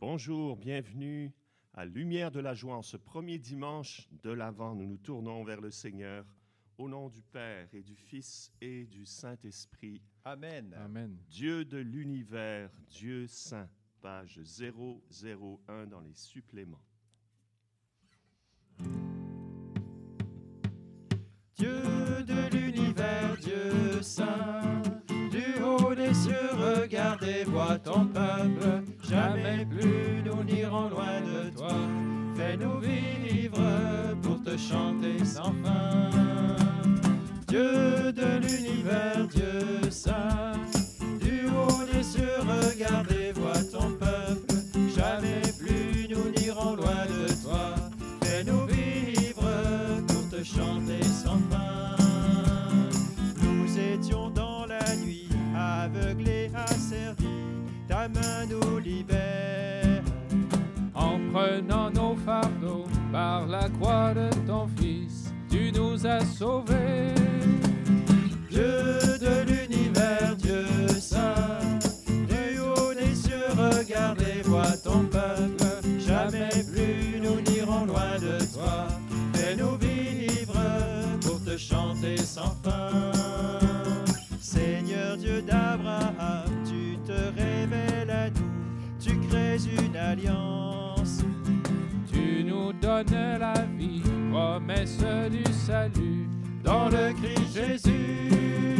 Bonjour, bienvenue à Lumière de la joie. En ce premier dimanche de l'Avent, nous nous tournons vers le Seigneur au nom du Père et du Fils et du Saint-Esprit. Amen. Amen. Dieu de l'univers, Dieu saint, page 001 dans les suppléments. Dieu de l'univers, Dieu saint, du haut des cieux, regarde et vois ton peuple. Jamais plus nous n'irons loin de toi. Fais-nous vivre pour te chanter sans fin. La croix de ton Fils, tu nous as sauvés. Dieu de l'univers, Dieu saint, des cieux, regarde et vois ton peuple. Jamais plus nous n'irons loin de toi. Fais-nous vivre pour te chanter sans fin. Seigneur Dieu d'Abraham, tu te révèles à nous, tu crées une alliance. Donnes la vie, promesse du salut. dans le Christ Jésus.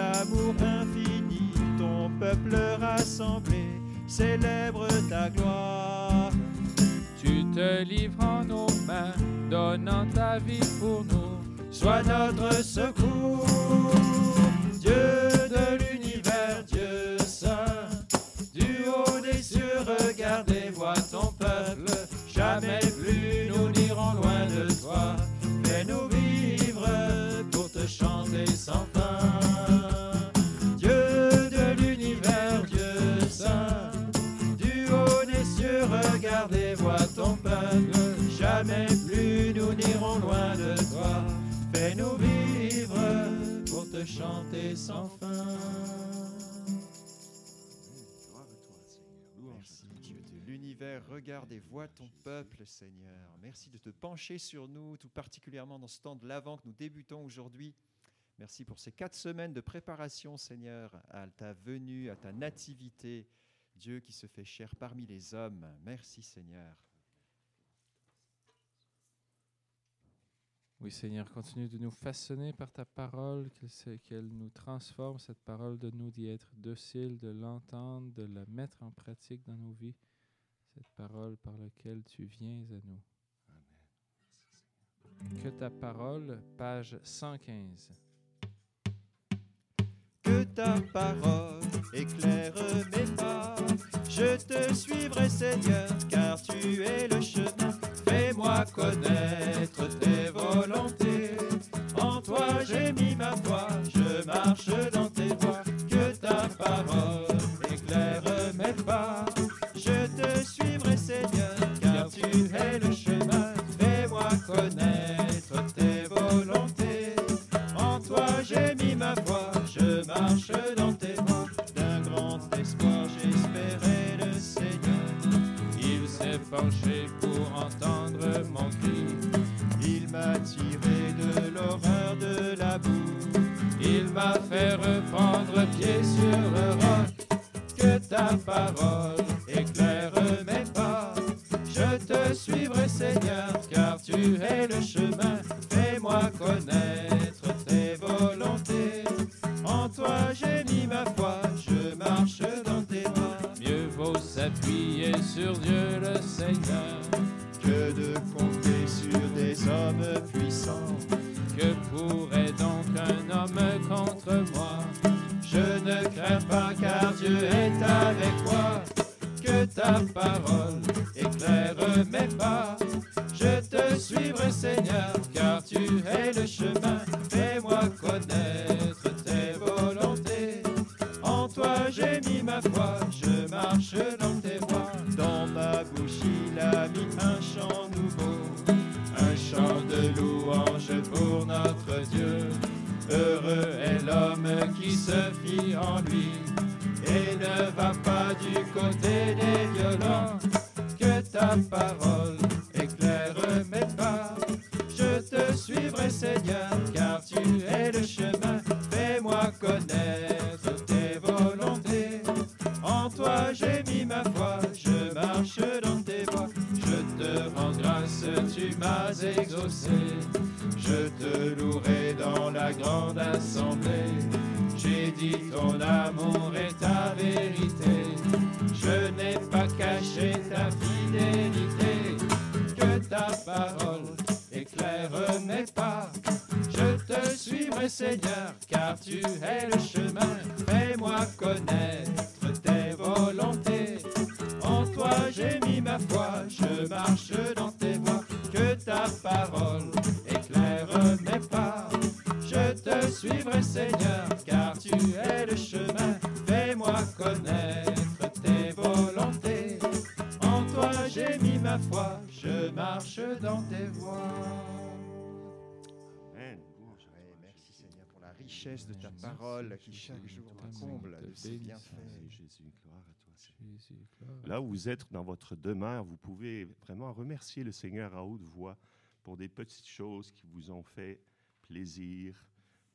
Dieu d'amour infini, ton peuple rassemblé, célèbre ta gloire. Tu te livres en nos mains, donnant ta vie pour nous. Sois notre secours. Dieu de l'univers, Dieu saint, du haut des cieux, regarde et vois ton peuple. Jamais plus nous n'irons loin de toi. Fais-nous vivre pour te chanter sans fin. Regarde et vois ton peuple. Jamais plus nous n'irons loin de toi. Fais-nous vivre pour te chanter sans fin. Merci de l'univers, regarde et vois ton peuple Seigneur. Merci de te pencher sur nous, tout particulièrement dans ce temps de l'avant que nous débutons aujourd'hui. Merci pour ces quatre semaines de préparation Seigneur à ta venue, à ta nativité. Dieu qui se fait chair parmi les hommes. Merci Seigneur. Oui, Seigneur, continue de nous façonner par ta parole, qu'elle nous transforme, cette parole de nous d'y être docile, de l'entendre, de la mettre en pratique dans nos vies, cette parole par laquelle tu viens à nous. Que ta parole, page 115. Ta parole éclaire mes pas. Je te suivrai, Seigneur, car tu es le chemin. Fais-moi connaître tes volontés. En toi j'ai mis ma foi, je marche dans tes voies. Que ta parole tu es le chemin. Fais-moi connaître ma je marche dans tes voies. Dans ma bouche il a mis un chant nouveau. Un chant de louange pour notre Dieu. Heureux est l'homme qui se fie en lui je te rends grâce, tu m'as exaucé. Je te louerai dans la grande assemblée. J'ai dit ton amour est ta richesse de ta Jésus, parole qui Jésus, chaque jour nous comble de ses bienfaits. Jésus. Gloire à toi, Seigneur. Jésus, gloire. Là où vous êtes dans votre demeure, vous pouvez vraiment remercier le Seigneur à haute voix pour des petites choses qui vous ont fait plaisir,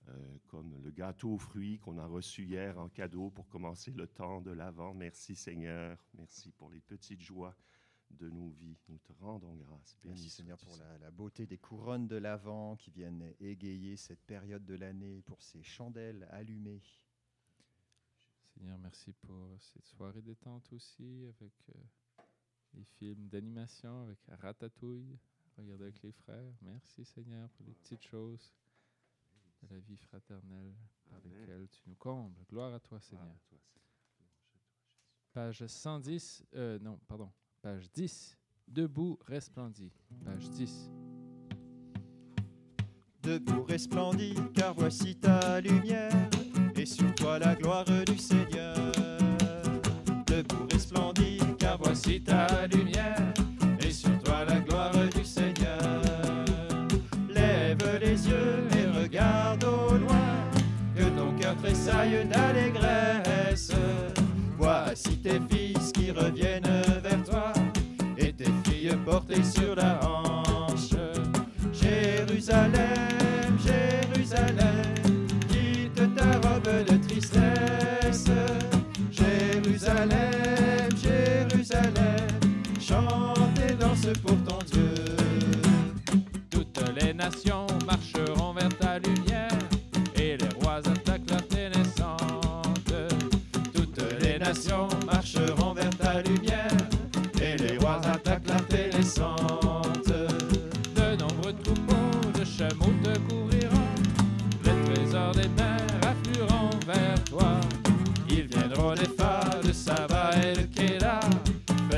euh, comme le gâteau aux fruits qu'on a reçu hier en cadeau pour commencer le temps de l'Avent. Merci Seigneur, merci pour les petites joies de nos vies. Nous te rendons grâce. Béni Merci Seigneur pour la, la beauté des couronnes de l'Avent qui viennent égayer cette période de l'année, pour ces chandelles allumées. Seigneur, merci pour cette soirée détente aussi, avec euh, les films d'animation, avec Ratatouille, regarder avec les frères. Merci Seigneur pour les petites choses de la vie fraternelle par Amen. lesquelles tu nous combles. Gloire à toi Gloire Seigneur. à toi, Seigneur. Page 110, euh, non, pardon, page 10. Debout, resplendit. Page 10. Debout resplendis, car voici ta lumière, et sur toi la gloire du Seigneur. Debout resplendis, car voici ta lumière, et sur toi la gloire du Seigneur. Lève les yeux et regarde au loin, que ton cœur tressaille d'allégresse. Voici tes fils qui reviennent portées sur la hanche. Jérusalem, Jérusalem,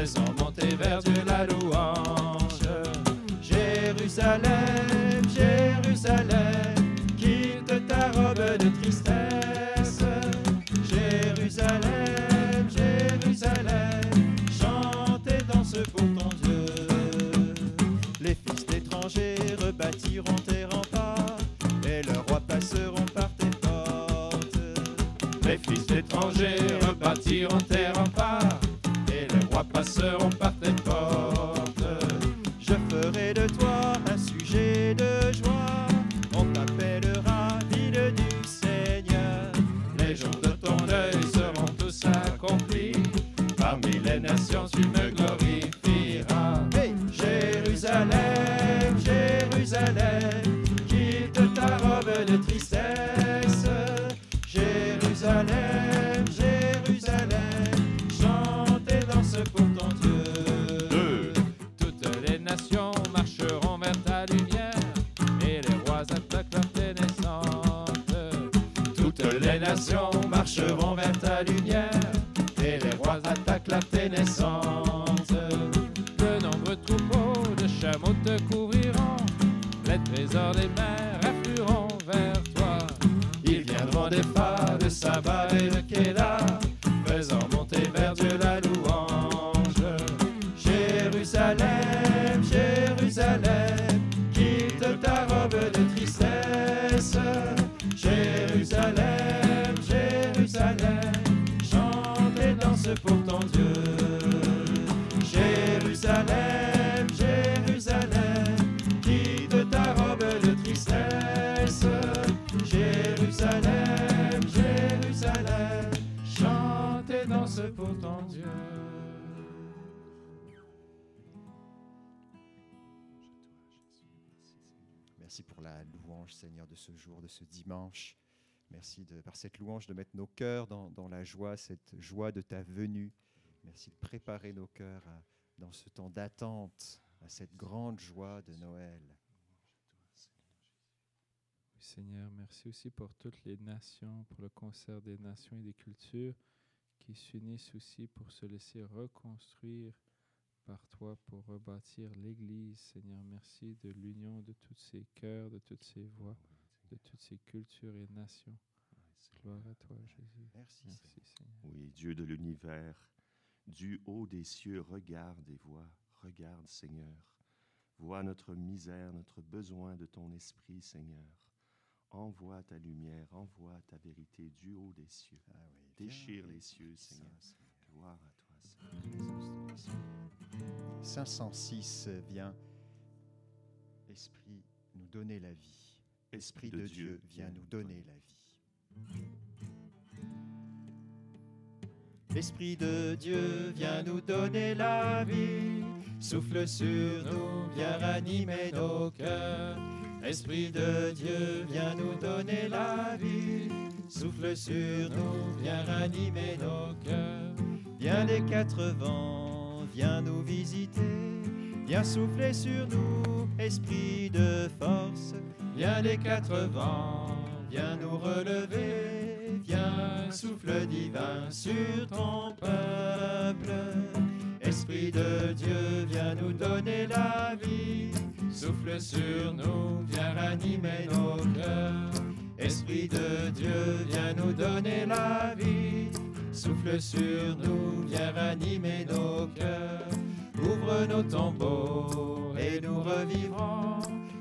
faisant monter vers Dieu Tu me glorifieras. Jérusalem, Jérusalem, quitte ta robe de tristesse. Jérusalem, Jérusalem, chante et danse pour ton Dieu. Toutes les nations marcheront vers ta lumière et les rois attaquent leur naissante. Toutes les nations marcheront vers ta lumière et les rois attaquent la naissante. Trésors des mers afflueront vers toi. Ils viendront des phares de Saba et de Kéla, Merci pour la louange, Seigneur, de ce jour, de ce dimanche. Merci de, par cette louange de mettre nos cœurs dans, la joie, cette joie de ta venue. Merci de préparer nos cœurs à- dans ce temps d'attente à cette grande joie de Noël. Seigneur, merci aussi pour toutes les nations, pour le concert des nations et des cultures qui s'unissent aussi pour se laisser reconstruire par toi pour rebâtir l'Église. Seigneur, merci de l'union de tous ces cœurs, de toutes ces voix, de toutes ces cultures et nations. Gloire à toi, Jésus. Merci. Merci, Seigneur. Oui, Dieu de l'univers, du haut des cieux, regarde et vois, regarde, Seigneur. Vois notre misère, notre besoin de ton esprit, Seigneur. Envoie ta lumière, envoie ta vérité du haut des cieux. Ah oui, Déchire les cieux, Seigneur. Seigneur. Gloire à toi, Seigneur. Jésus de l'Esprit. 506 vient, Esprit, nous donner la vie. Esprit de, Dieu, viens nous donner la vie. Esprit de Dieu, viens nous donner la vie. Souffle sur nous, viens ranimer nos cœurs. Esprit de Dieu, viens nous donner la vie. Souffle sur nous, viens ranimer nos cœurs. Viens des quatre vents, viens nous visiter. Viens souffler sur nous, esprit de force. Viens des quatre vents, viens nous relever. Viens, souffle divin sur ton peuple. Esprit de Dieu, viens nous donner la vie. Souffle sur nous, viens ranimer nos cœurs. Esprit de Dieu, viens nous donner la vie. Souffle sur nous, viens ranimer nos cœurs. Ouvre nos tombeaux et nous revivrons.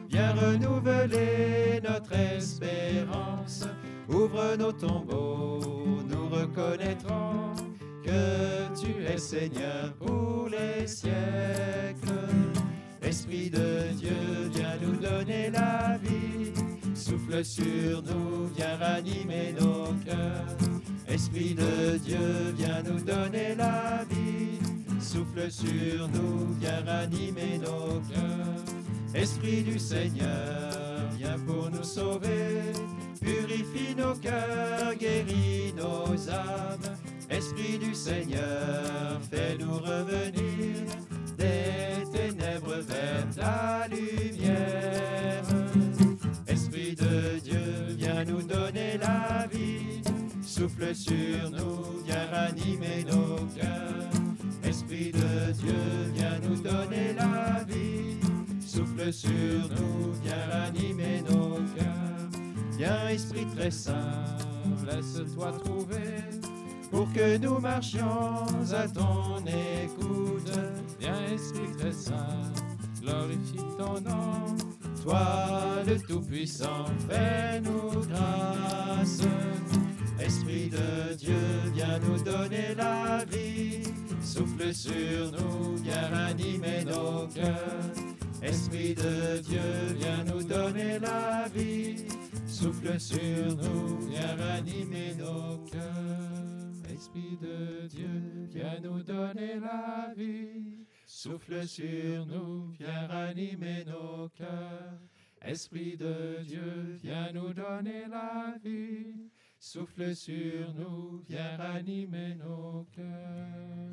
Viens renouveler notre espérance. Ouvre nos tombeaux, nous reconnaîtrons que tu es Seigneur pour les siècles. Esprit de Dieu, viens nous donner la vie. Souffle sur nous, viens ranimer nos cœurs. Esprit de Dieu, viens nous donner la vie. Souffle sur nous, viens ranimer nos cœurs. Esprit du Seigneur, viens pour nous sauver. Purifie nos cœurs, guéris nos âmes. Esprit du Seigneur, fais-nous revenir Esprit très saint, laisse-toi trouver pour que nous marchions à ton écoute. Viens, Esprit très saint, glorifie ton nom. Toi, le Tout-Puissant, fais-nous grâce. Esprit de Dieu, viens nous donner la vie. Souffle sur nous, viens ranimer nos cœurs. Esprit de Dieu, viens nous. Souffle sur nous, viens ranimer nos cœurs. Esprit de Dieu, viens nous donner la vie. Souffle sur nous, viens ranimer nos cœurs. Esprit de Dieu, viens nous donner la vie. Souffle sur nous, viens ranimer nos cœurs.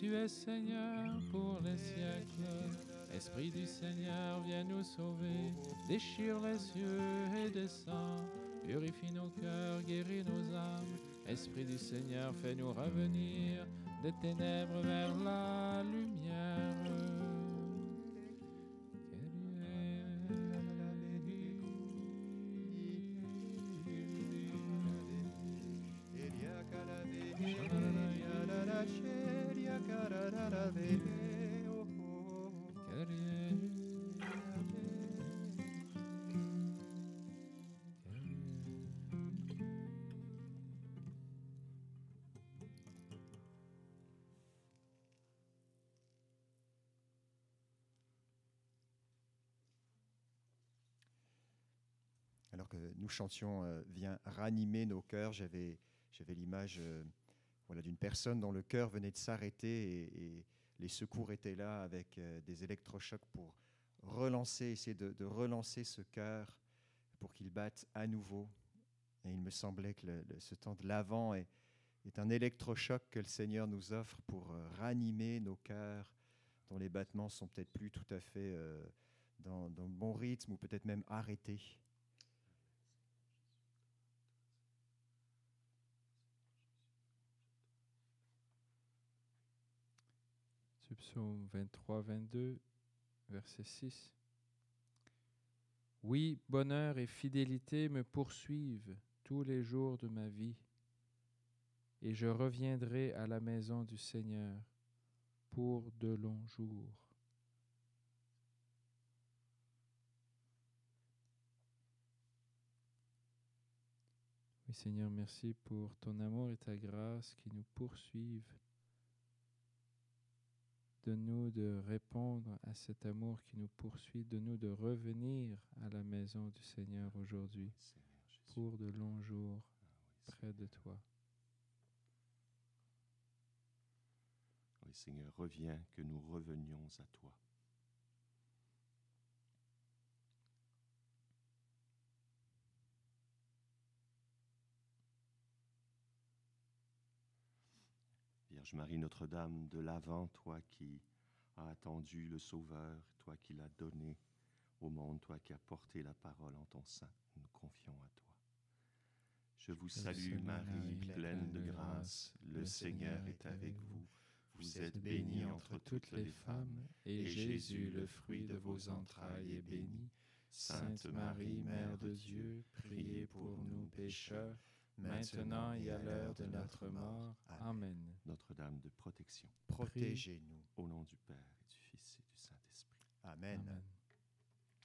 Tu es Seigneur pour les siècles. Esprit du Seigneur, viens nous sauver. Déchire les cieux et descends. Purifie nos cœurs, guéris nos âmes. Esprit du Seigneur, fais-nous revenir des ténèbres vers la lumière. Alors que nous chantions euh, Viens ranimer nos cœurs, j'avais, l'image euh, voilà, d'une personne dont le cœur venait de s'arrêter et, les secours étaient là avec euh, des électrochocs pour relancer, essayer de, relancer ce cœur pour qu'il batte à nouveau. Et il me semblait que ce temps de l'avant est, est un électrochoc que le Seigneur nous offre pour ranimer nos cœurs dont les battements sont peut-être plus tout à fait dans le bon rythme ou peut-être même arrêtés. Psaume 23, 22, verset 6. Oui, bonheur et fidélité me poursuivent tous les jours de ma vie, et je reviendrai à la maison du Seigneur pour de longs jours. Oui, Seigneur, merci pour ton amour et ta grâce qui nous poursuivent. Donne-nous de répondre à cet amour qui nous poursuit, de nous de revenir à la maison du Seigneur aujourd'hui pour de longs jours près de toi. Oui, Seigneur, reviens, que nous revenions à toi. Vierge Marie Notre-Dame de l'Avent, toi qui as attendu le Sauveur, toi qui l'as donné au monde, toi qui as porté la parole en ton sein, nous confions à toi. Je vous salue Marie, pleine de grâce, le Seigneur est avec vous. Vous êtes bénie entre toutes les femmes, et Jésus, le fruit de vos entrailles, est béni. Sainte Marie, Mère de Dieu, priez pour nous pécheurs, maintenant et à l'heure de notre mort. Amen. Notre-Dame de protection, Protégez-nous. au nom du Père et du Fils et du Saint-Esprit. Amen. Amen.